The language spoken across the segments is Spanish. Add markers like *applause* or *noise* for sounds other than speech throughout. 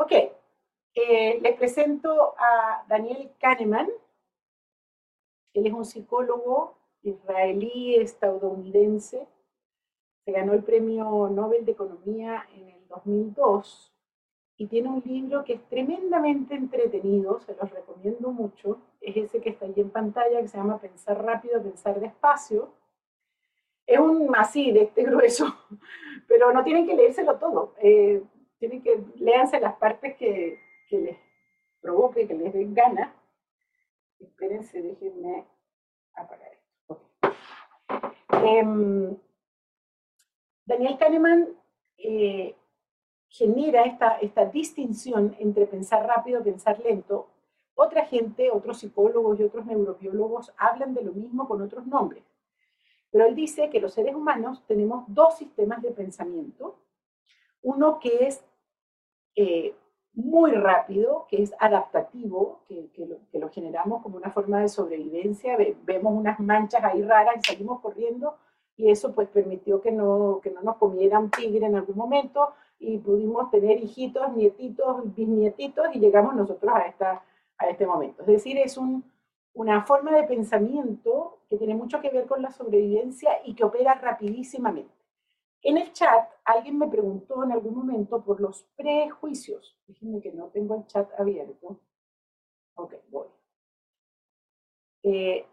Ok, eh, les presento a Daniel Kahneman. Él es un psicólogo israelí estadounidense. Se ganó el premio Nobel de Economía en el 2002 y tiene un libro que es tremendamente entretenido, se los recomiendo mucho. Es ese que está ahí en pantalla, que se llama Pensar rápido, pensar despacio. Es un así, de este grueso, *laughs* pero no tienen que leérselo todo. Eh, tienen que léanse las partes que, que les provoque, que les den ganas. Espérense, déjenme apagar esto. Em, Daniel Kahneman eh, genera esta, esta distinción entre pensar rápido y pensar lento. Otra gente, otros psicólogos y otros neurobiólogos hablan de lo mismo con otros nombres. Pero él dice que los seres humanos tenemos dos sistemas de pensamiento. Uno que es eh, muy rápido, que es adaptativo, que, lo, generamos como una forma de sobrevivencia. vemos unas manchas ahí raras y salimos corriendo y eso pues permitió que no, que no nos comiera un tigre en algún momento y pudimos tener hijitos, nietitos, bisnietitos y llegamos nosotros a, esta, a este momento. Es decir, es un, una forma de pensamiento que tiene mucho que ver con la sobrevivencia y que opera rapidísimamente. En el chat, alguien me preguntó en algún momento por los prejuicios. Déjenme que no tengo el chat abierto. Ok, voy. Eh,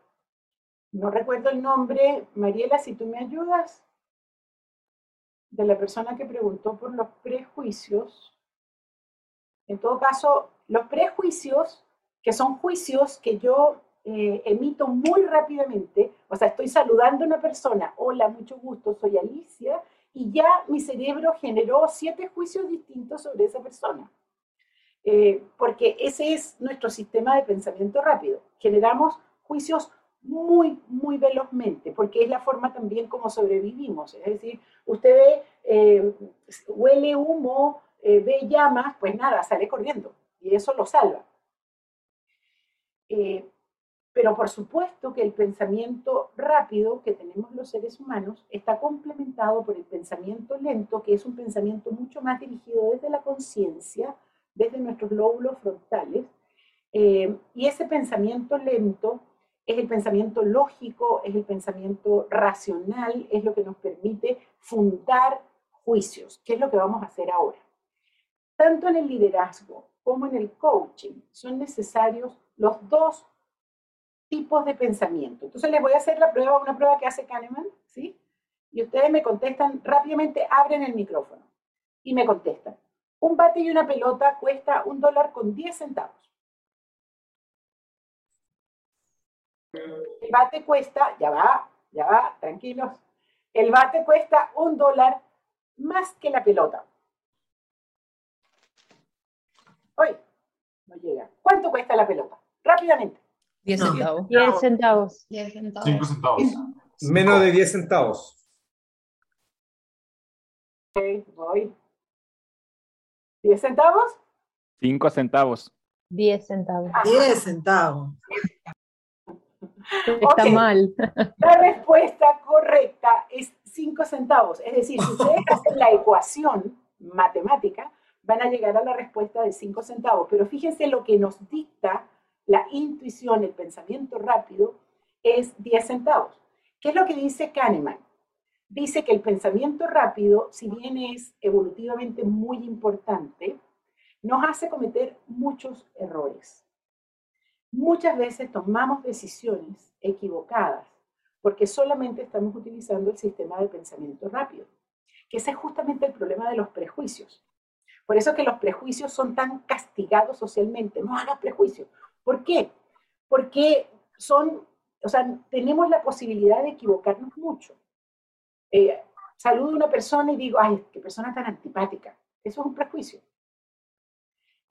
no recuerdo el nombre. Mariela, si tú me ayudas, de la persona que preguntó por los prejuicios. En todo caso, los prejuicios, que son juicios que yo eh, emito muy rápidamente, o sea, estoy saludando a una persona, hola, mucho gusto, soy Alicia, y ya mi cerebro generó siete juicios distintos sobre esa persona. Eh, porque ese es nuestro sistema de pensamiento rápido. Generamos juicios muy, muy velozmente, porque es la forma también como sobrevivimos. Es decir, usted eh, huele humo, eh, ve llamas, pues nada, sale corriendo y eso lo salva. Pero por supuesto que el pensamiento rápido que tenemos los seres humanos está complementado por el pensamiento lento, que es un pensamiento mucho más dirigido desde la conciencia, desde nuestros lóbulos frontales. Eh, y ese pensamiento lento es el pensamiento lógico, es el pensamiento racional, es lo que nos permite fundar juicios, que es lo que vamos a hacer ahora. Tanto en el liderazgo como en el coaching son necesarios los dos tipos de pensamiento. Entonces les voy a hacer la prueba, una prueba que hace Kahneman, ¿sí? Y ustedes me contestan rápidamente, abren el micrófono y me contestan. Un bate y una pelota cuesta un dólar con 10 centavos. El bate cuesta, ya va, ya va, tranquilos. El bate cuesta un dólar más que la pelota. Hoy, no llega. ¿Cuánto cuesta la pelota? Rápidamente. 10 centavos. 10 centavos. 10 centavos. 5 centavos. Menos de 10 centavos. Ok, voy. ¿10 centavos? 5 centavos. 10 centavos. 10 centavos. *laughs* Está mal. La respuesta correcta es 5 centavos. Es decir, si ustedes *laughs* hacen la ecuación matemática, van a llegar a la respuesta de 5 centavos. Pero fíjense lo que nos dicta la intuición, el pensamiento rápido, es 10 centavos. ¿Qué es lo que dice Kahneman? Dice que el pensamiento rápido, si bien es evolutivamente muy importante, nos hace cometer muchos errores. Muchas veces tomamos decisiones equivocadas porque solamente estamos utilizando el sistema de pensamiento rápido, que ese es justamente el problema de los prejuicios. Por eso que los prejuicios son tan castigados socialmente. No hagas prejuicios. ¿Por qué? Porque son, o sea, tenemos la posibilidad de equivocarnos mucho. Eh, saludo a una persona y digo, ay, qué persona tan antipática. Eso es un prejuicio.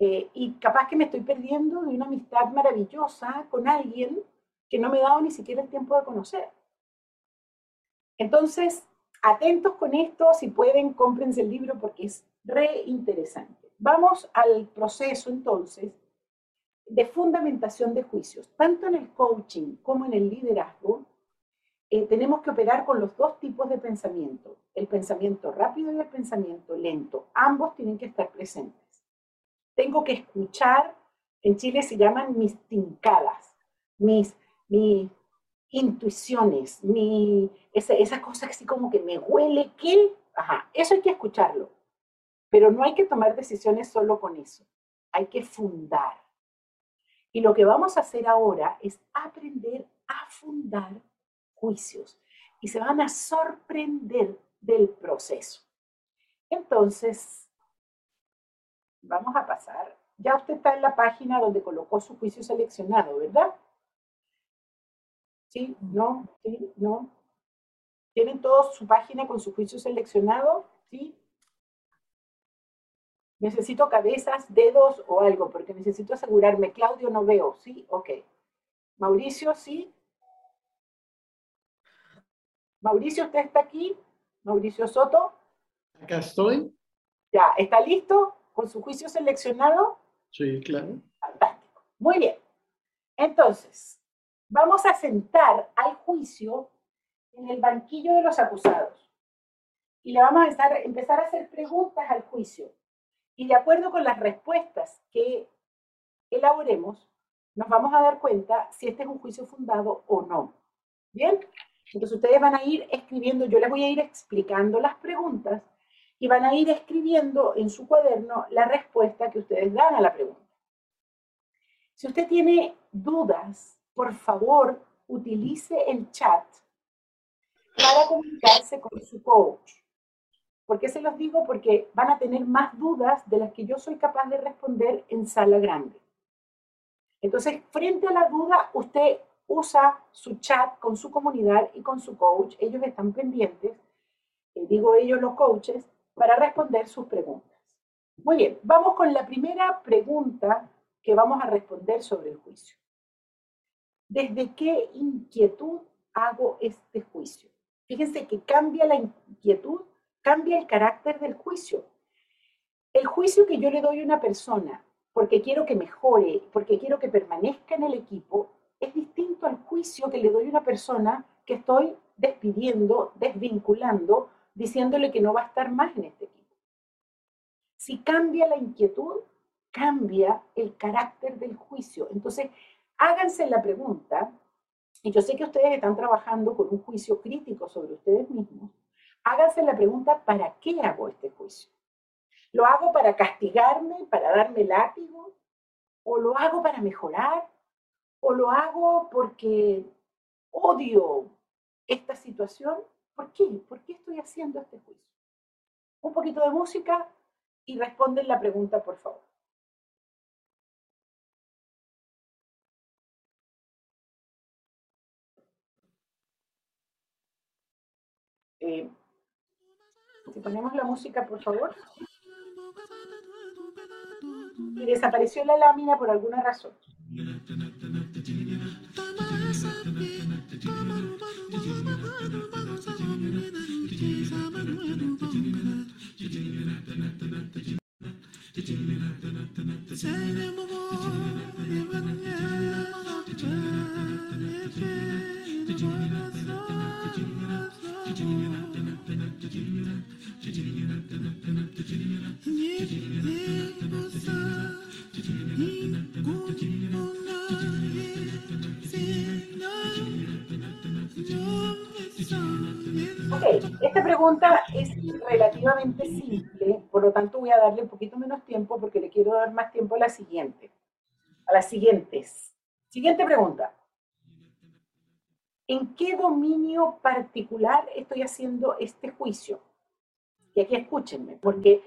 Eh, y capaz que me estoy perdiendo de una amistad maravillosa con alguien que no me he dado ni siquiera el tiempo de conocer. Entonces, atentos con esto, si pueden, cómprense el libro porque es re interesante. Vamos al proceso entonces de fundamentación de juicios. Tanto en el coaching como en el liderazgo, eh, tenemos que operar con los dos tipos de pensamiento, el pensamiento rápido y el pensamiento lento. Ambos tienen que estar presentes. Tengo que escuchar, en Chile se llaman mis tincadas, mis, mis intuiciones, mi, esa, esa cosa así como que me huele que, ajá, eso hay que escucharlo. Pero no hay que tomar decisiones solo con eso, hay que fundar. Y lo que vamos a hacer ahora es aprender a fundar juicios y se van a sorprender del proceso. Entonces, vamos a pasar. Ya usted está en la página donde colocó su juicio seleccionado, ¿verdad? ¿Sí? ¿No? ¿Sí? ¿No? ¿Tienen todos su página con su juicio seleccionado? ¿Sí? Necesito cabezas, dedos o algo, porque necesito asegurarme. Claudio, no veo. ¿Sí? Ok. Mauricio, ¿sí? Mauricio, ¿usted está aquí? Mauricio Soto. Acá estoy. Ya, ¿está listo con su juicio seleccionado? Sí, claro. Fantástico. Muy bien. Entonces, vamos a sentar al juicio en el banquillo de los acusados. Y le vamos a empezar, empezar a hacer preguntas al juicio. Y de acuerdo con las respuestas que elaboremos, nos vamos a dar cuenta si este es un juicio fundado o no. ¿Bien? Entonces ustedes van a ir escribiendo, yo les voy a ir explicando las preguntas y van a ir escribiendo en su cuaderno la respuesta que ustedes dan a la pregunta. Si usted tiene dudas, por favor, utilice el chat para comunicarse con su coach. ¿Por qué se los digo? Porque van a tener más dudas de las que yo soy capaz de responder en sala grande. Entonces, frente a la duda, usted usa su chat con su comunidad y con su coach. Ellos están pendientes, eh, digo ellos los coaches, para responder sus preguntas. Muy bien, vamos con la primera pregunta que vamos a responder sobre el juicio. ¿Desde qué inquietud hago este juicio? Fíjense que cambia la inquietud, cambia el carácter del juicio. El juicio que yo le doy a una persona porque quiero que mejore, porque quiero que permanezca en el equipo, es distinto al juicio que le doy a una persona que estoy despidiendo, desvinculando, diciéndole que no va a estar más en este equipo. Si cambia la inquietud, cambia el carácter del juicio. Entonces, háganse la pregunta, y yo sé que ustedes están trabajando con un juicio crítico sobre ustedes mismos, háganse la pregunta, ¿para qué hago este juicio? ¿Lo hago para castigarme, para darme látigo? ¿O lo hago para mejorar? o lo hago porque odio esta situación. ¿Por qué? ¿Por qué estoy haciendo este juicio? Un poquito de música y responden la pregunta, por favor. Si ponemos la música, por favor. Y desapareció la lámina por alguna razón. Pregunta es relativamente simple, por lo tanto voy a darle un poquito menos tiempo porque le quiero dar más tiempo a la siguiente. A las siguientes. Siguiente pregunta. ¿En qué dominio particular estoy haciendo este juicio? Y aquí escúchenme, porque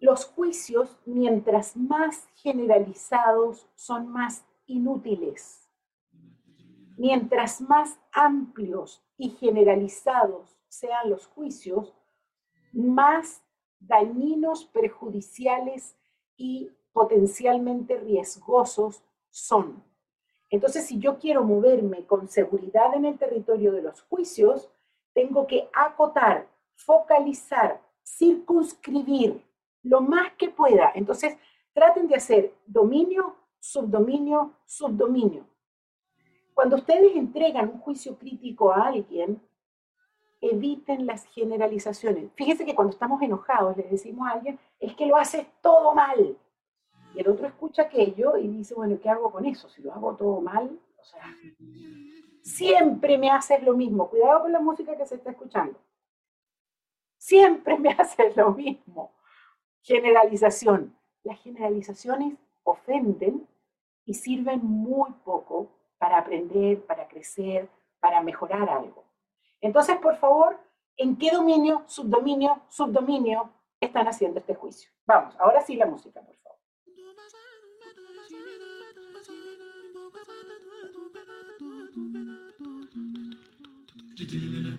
los juicios, mientras más generalizados, son más inútiles. Mientras más amplios y generalizados sean los juicios, más dañinos, perjudiciales y potencialmente riesgosos son. Entonces, si yo quiero moverme con seguridad en el territorio de los juicios, tengo que acotar, focalizar, circunscribir lo más que pueda. Entonces, traten de hacer dominio, subdominio, subdominio. Cuando ustedes entregan un juicio crítico a alguien, eviten las generalizaciones. Fíjense que cuando estamos enojados le decimos a alguien, es que lo haces todo mal. Y el otro escucha aquello y dice, bueno, ¿qué hago con eso? Si lo hago todo mal, o sea, siempre me haces lo mismo. Cuidado con la música que se está escuchando. Siempre *laughs* me haces lo mismo. Generalización. Las generalizaciones ofenden y sirven muy poco para aprender, para crecer, para mejorar algo. Entonces, por favor, ¿en qué dominio, subdominio, subdominio están haciendo este juicio? Vamos, ahora sí la música, por favor. Siguiente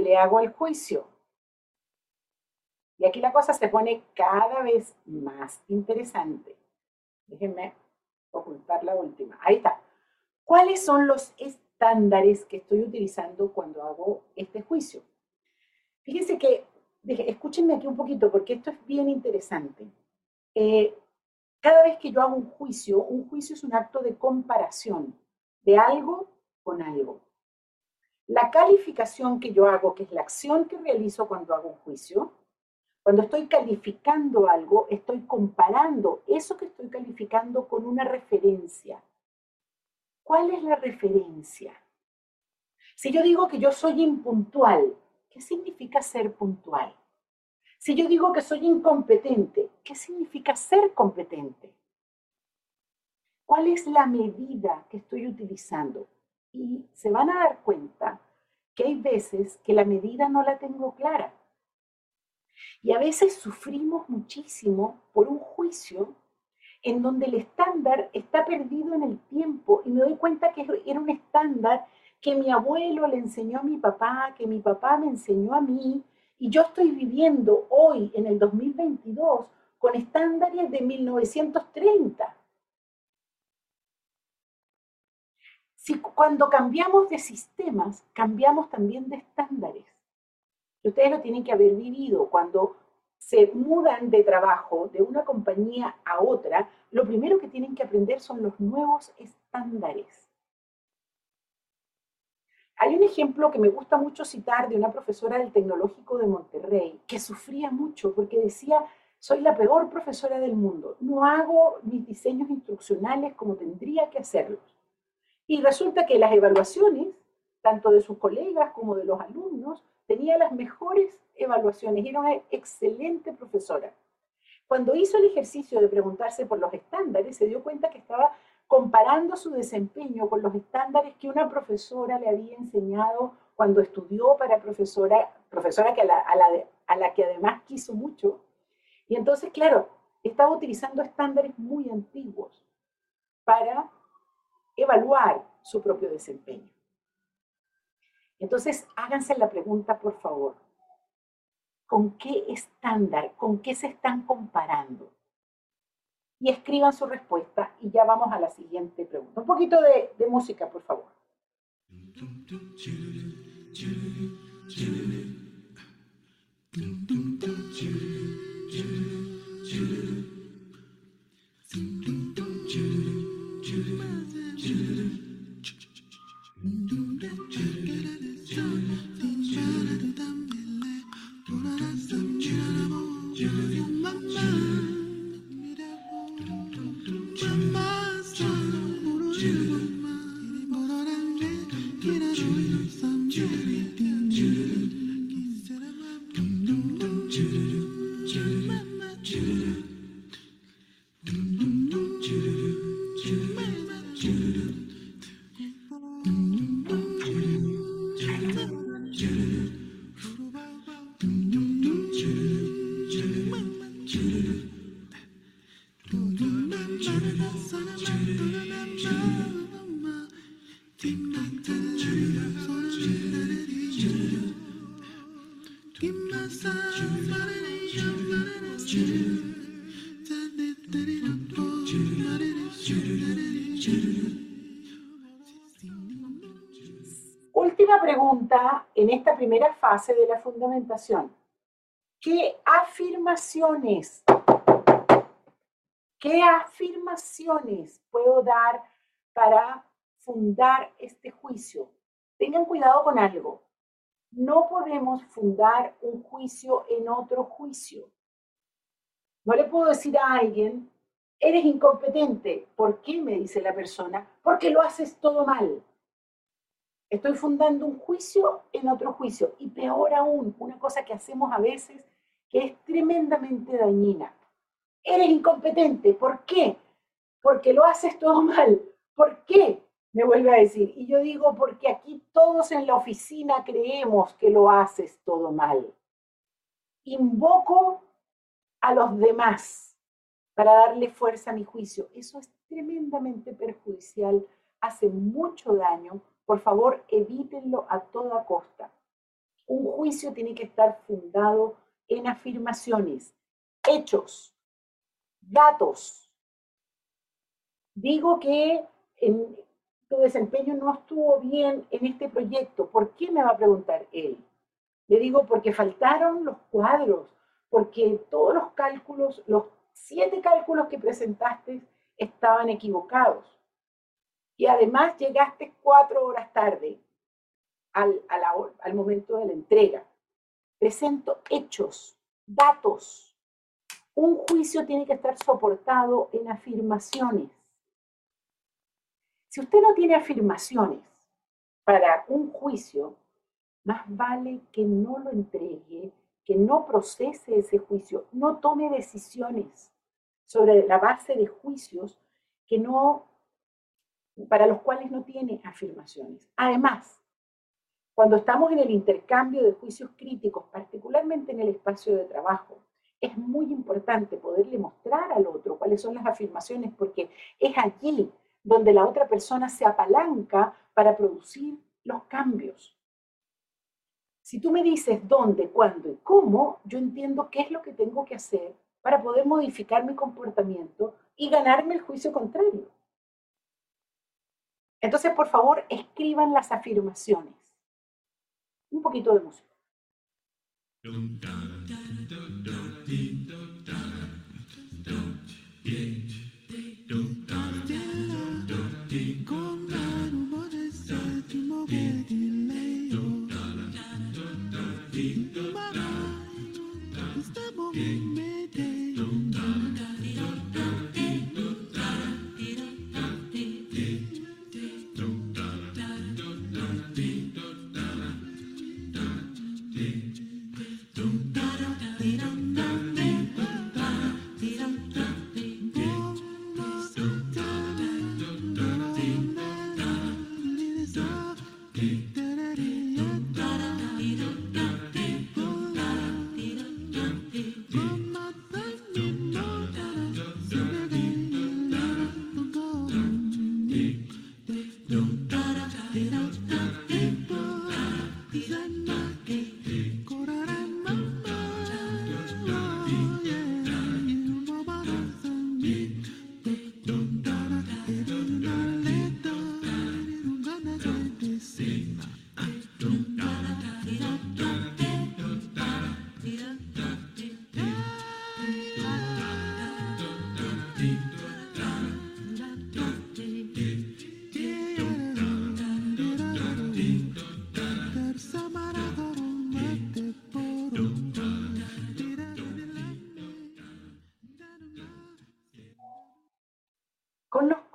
le hago al juicio. Y aquí la cosa se pone cada vez más interesante. Déjenme ocultar la última. Ahí está. ¿Cuáles son los estándares que estoy utilizando cuando hago este juicio? Fíjense que, escúchenme aquí un poquito porque esto es bien interesante. Eh, cada vez que yo hago un juicio, un juicio es un acto de comparación de algo con algo. La calificación que yo hago, que es la acción que realizo cuando hago un juicio, cuando estoy calificando algo, estoy comparando eso que estoy calificando con una referencia. ¿Cuál es la referencia? Si yo digo que yo soy impuntual, ¿qué significa ser puntual? Si yo digo que soy incompetente, ¿qué significa ser competente? ¿Cuál es la medida que estoy utilizando? Y se van a dar cuenta que hay veces que la medida no la tengo clara. Y a veces sufrimos muchísimo por un juicio en donde el estándar está perdido en el tiempo y me doy cuenta que era un estándar que mi abuelo le enseñó a mi papá, que mi papá me enseñó a mí, y yo estoy viviendo hoy, en el 2022, con estándares de 1930. Si cuando cambiamos de sistemas, cambiamos también de estándares. ustedes lo tienen que haber vivido. Cuando se mudan de trabajo de una compañía a otra, lo primero que tienen que aprender son los nuevos estándares. Hay un ejemplo que me gusta mucho citar de una profesora del Tecnológico de Monterrey que sufría mucho porque decía, soy la peor profesora del mundo, no hago mis diseños instruccionales como tendría que hacerlos. Y resulta que las evaluaciones, tanto de sus colegas como de los alumnos, tenía las mejores evaluaciones y era una excelente profesora. Cuando hizo el ejercicio de preguntarse por los estándares, se dio cuenta que estaba comparando su desempeño con los estándares que una profesora le había enseñado cuando estudió para profesora, profesora que a la, a la que además quiso mucho. Y entonces, claro, estaba utilizando estándares muy antiguos para evaluar su propio desempeño. Entonces, háganse la pregunta, por favor. ¿Con qué estándar, con qué se están comparando? Y escriban su respuesta y ya vamos a la siguiente pregunta. Un poquito de, de música, por favor. Última pregunta en esta primera fase de la fundamentación. ¿Qué afirmaciones, qué afirmaciones puedo dar para fundar este juicio? Tengan cuidado con algo. No podemos fundar un juicio en otro juicio. No le puedo decir a alguien, eres incompetente. ¿Por qué? me dice la persona. Porque lo haces todo mal. Estoy fundando un juicio en otro juicio. Y peor aún, una cosa que hacemos a veces que es tremendamente dañina. Eres incompetente. ¿Por qué? Porque lo haces todo mal. ¿Por qué? Me vuelve a decir. Y yo digo, porque aquí todos en la oficina creemos que lo haces todo mal. Invoco a los demás para darle fuerza a mi juicio. Eso es tremendamente perjudicial, hace mucho daño. Por favor, evítenlo a toda costa. Un juicio tiene que estar fundado en afirmaciones, hechos, datos. Digo que tu desempeño no estuvo bien en este proyecto. ¿Por qué me va a preguntar él? Le digo porque faltaron los cuadros, porque todos los cálculos, los siete cálculos que presentaste estaban equivocados. Y además llegaste cuatro horas tarde al, al momento de la entrega. Presento hechos, datos. Un juicio tiene que estar soportado en afirmaciones. Si usted no tiene afirmaciones para un juicio, más vale que no lo entregue que no procese ese juicio, no tome decisiones sobre la base de juicios que no, para los cuales no tiene afirmaciones. Además, cuando estamos en el intercambio de juicios críticos, particularmente en el espacio de trabajo, es muy importante poderle mostrar al otro cuáles son las afirmaciones, porque es allí donde la otra persona se apalanca para producir los cambios. Si tú me dices dónde, cuándo y cómo, yo entiendo qué es lo que tengo que hacer para poder modificar mi comportamiento y ganarme el juicio contrario. Entonces, por favor, escriban las afirmaciones. Un poquito de música.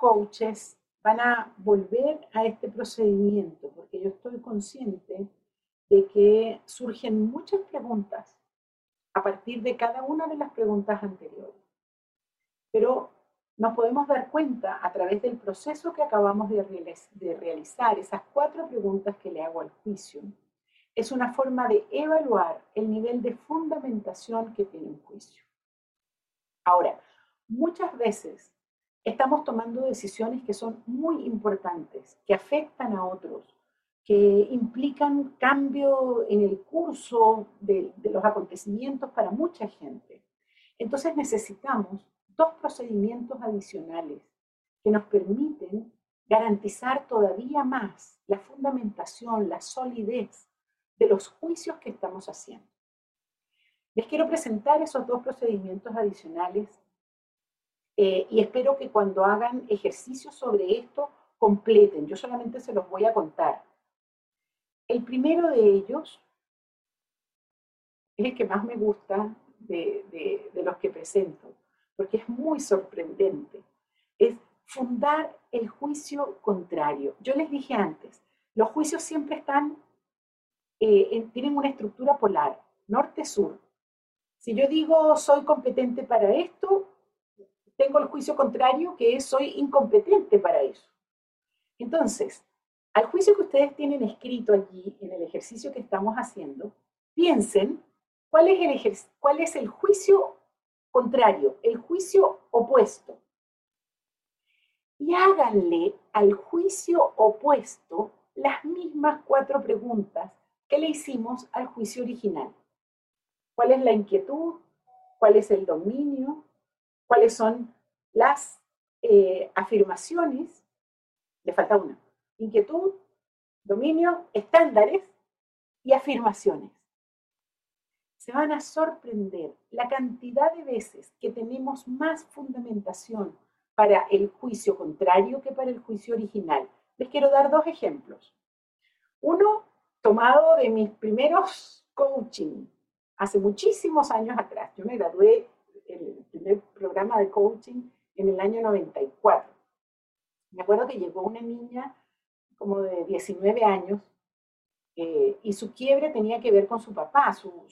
Coaches van a volver a este procedimiento, porque yo estoy consciente de que surgen muchas preguntas a partir de cada una de las preguntas anteriores. Pero nos podemos dar cuenta a través del proceso que acabamos de, realizar, esas cuatro preguntas que le hago al juicio, es una forma de evaluar el nivel de fundamentación que tiene un juicio. Ahora, muchas veces estamos tomando decisiones que son muy importantes, que afectan a otros, que implican cambio en el curso de, los acontecimientos para mucha gente. Entonces necesitamos dos procedimientos adicionales que nos permiten garantizar todavía más la fundamentación, la solidez de los juicios que estamos haciendo. Les quiero presentar esos dos procedimientos adicionales eh, y espero que cuando hagan ejercicios sobre esto completen. Yo solamente se los voy a contar. El primero de ellos es el que más me gusta de los que presento porque es muy sorprendente, es fundar el juicio contrario. Yo les dije antes, los juicios siempre están, eh, tienen una estructura polar, norte-sur. Si yo digo soy competente para esto, tengo el juicio contrario que es soy incompetente para eso. Entonces, al juicio que ustedes tienen escrito allí en el ejercicio que estamos haciendo, piensen cuál es el, cuál es el juicio contrario, el juicio opuesto. Y háganle al juicio opuesto las mismas cuatro preguntas que le hicimos al juicio original. ¿Cuál es la inquietud? ¿Cuál es el dominio? ¿Cuáles son las eh, afirmaciones? Le falta una. Inquietud, dominio, estándares y afirmaciones se van a sorprender la cantidad de veces que tenemos más fundamentación para el juicio contrario que para el juicio original. Les quiero dar dos ejemplos. Uno tomado de mis primeros coaching, hace muchísimos años atrás. Yo me gradué en el programa de coaching en el año 94. Me acuerdo que llegó una niña como de 19 años eh, y su quiebre tenía que ver con su papá. Su,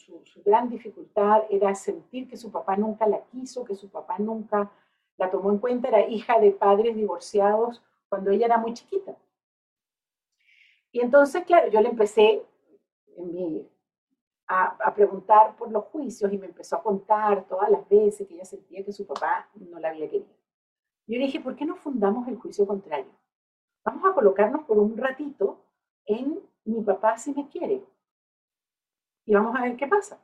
gran dificultad era sentir que su papá nunca la quiso, que su papá nunca la tomó en cuenta. Era hija de padres divorciados cuando ella era muy chiquita. Y entonces, claro, yo le empecé a, a, preguntar por los juicios y me empezó a contar todas las veces que ella sentía que su papá no la había querido. Yo le dije, ¿por qué no fundamos el juicio contrario? Vamos a colocarnos por un ratito en mi papá sí me quiere. Y vamos a ver qué pasa.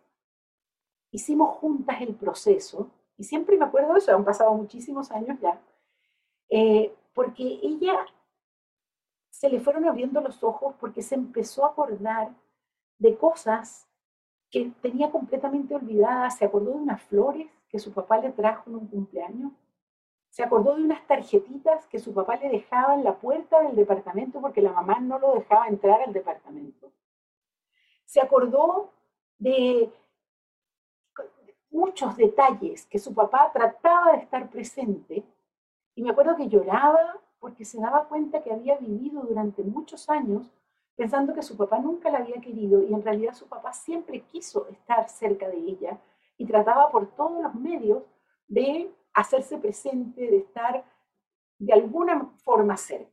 Hicimos juntas el proceso, y siempre me acuerdo de eso, han pasado muchísimos años ya, eh, porque ella se le fueron abriendo los ojos porque se empezó a acordar de cosas tenía completamente olvidadas. Se acordó de unas flores que su papá le trajo en un cumpleaños se acordó de unas tarjetitas que su papá le dejaba en la puerta del departamento porque la mamá no lo dejaba entrar al departamento. Se acordó de muchos detalles que su papá trataba de estar presente y me acuerdo que lloraba porque se daba cuenta que había vivido durante muchos años pensando que su papá nunca la había querido y en realidad su papá siempre quiso estar cerca de ella y trataba por todos los medios de hacerse presente, de estar de alguna forma cerca.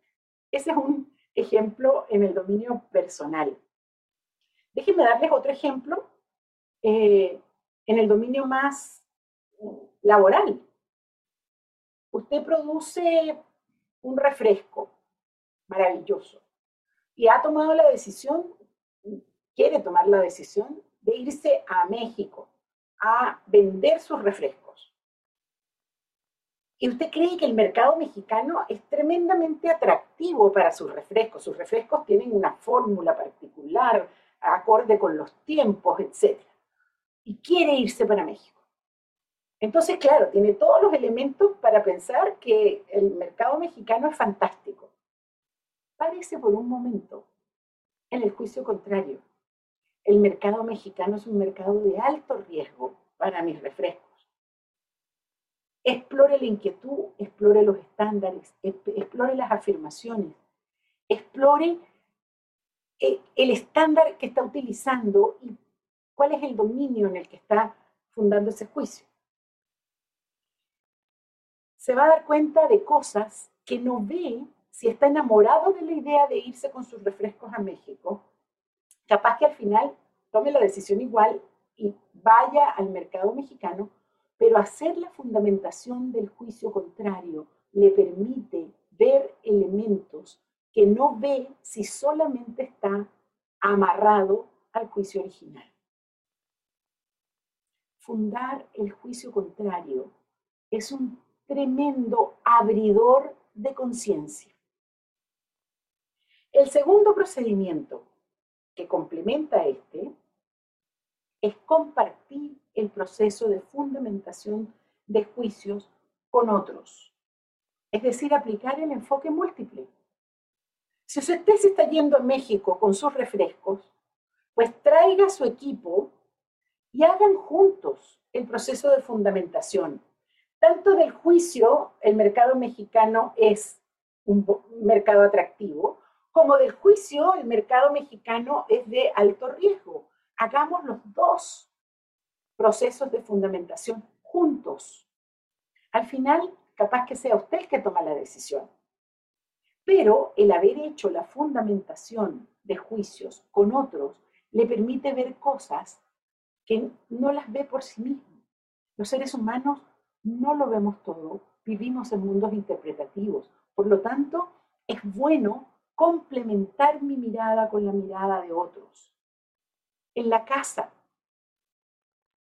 Ese es un ejemplo en el dominio personal. Déjenme darles otro ejemplo eh, en el dominio más laboral. Usted produce un refresco maravilloso y ha tomado la decisión, quiere tomar la decisión de irse a México a vender sus refrescos. ¿Y usted cree que el mercado mexicano es tremendamente atractivo para sus refrescos? Sus refrescos tienen una fórmula particular, acorde con los tiempos, etc. Y quiere irse para México. Entonces, claro, tiene todos los elementos para pensar que el mercado mexicano es fantástico. Parece por un momento en el juicio contrario. El mercado mexicano es un mercado de alto riesgo para mis refrescos Explore la inquietud, explore los estándares, explore las afirmaciones, explore eh, el estándar que está utilizando y cuál es el dominio en el que está fundando ese juicio. Se va a dar cuenta de cosas que no ve si está enamorado de la idea de irse con sus refrescos a México. Capaz que al final tome la decisión igual y vaya al mercado mexicano, pero hacer la fundamentación del juicio contrario le permite ver elementos que no ve si solamente está amarrado al juicio original. Fundar el juicio contrario es un tremendo abridor de conciencia. El segundo procedimiento que complementa este es compartir el proceso de fundamentación de juicios con otros. Es decir, aplicar el enfoque múltiple. Si usted se está yendo a México con sus refrescos, pues traiga a su equipo y hagan juntos el proceso de fundamentación. Tanto del juicio, el mercado mexicano es un mercado atractivo, como del juicio, el mercado mexicano es de alto riesgo. Hagamos los dos procesos de fundamentación juntos. Al final, capaz que sea usted el que toma la decisión. Pero el haber hecho la fundamentación de juicios con otros le permite ver cosas que no las ve por sí mismo. Los seres humanos no lo vemos todo, vivimos en mundos interpretativos. Por lo tanto, es bueno complementar mi mirada con la mirada de otros. En la casa,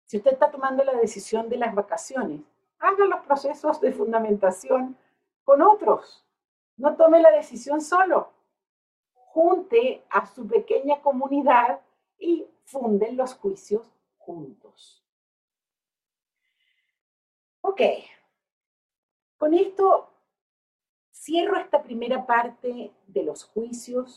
si usted está tomando la decisión de las vacaciones, haga los procesos de fundamentación con otros. No tome la decisión solo. Junte a su pequeña comunidad y funden los juicios juntos. Ok, con esto cierro esta primera parte de los juicios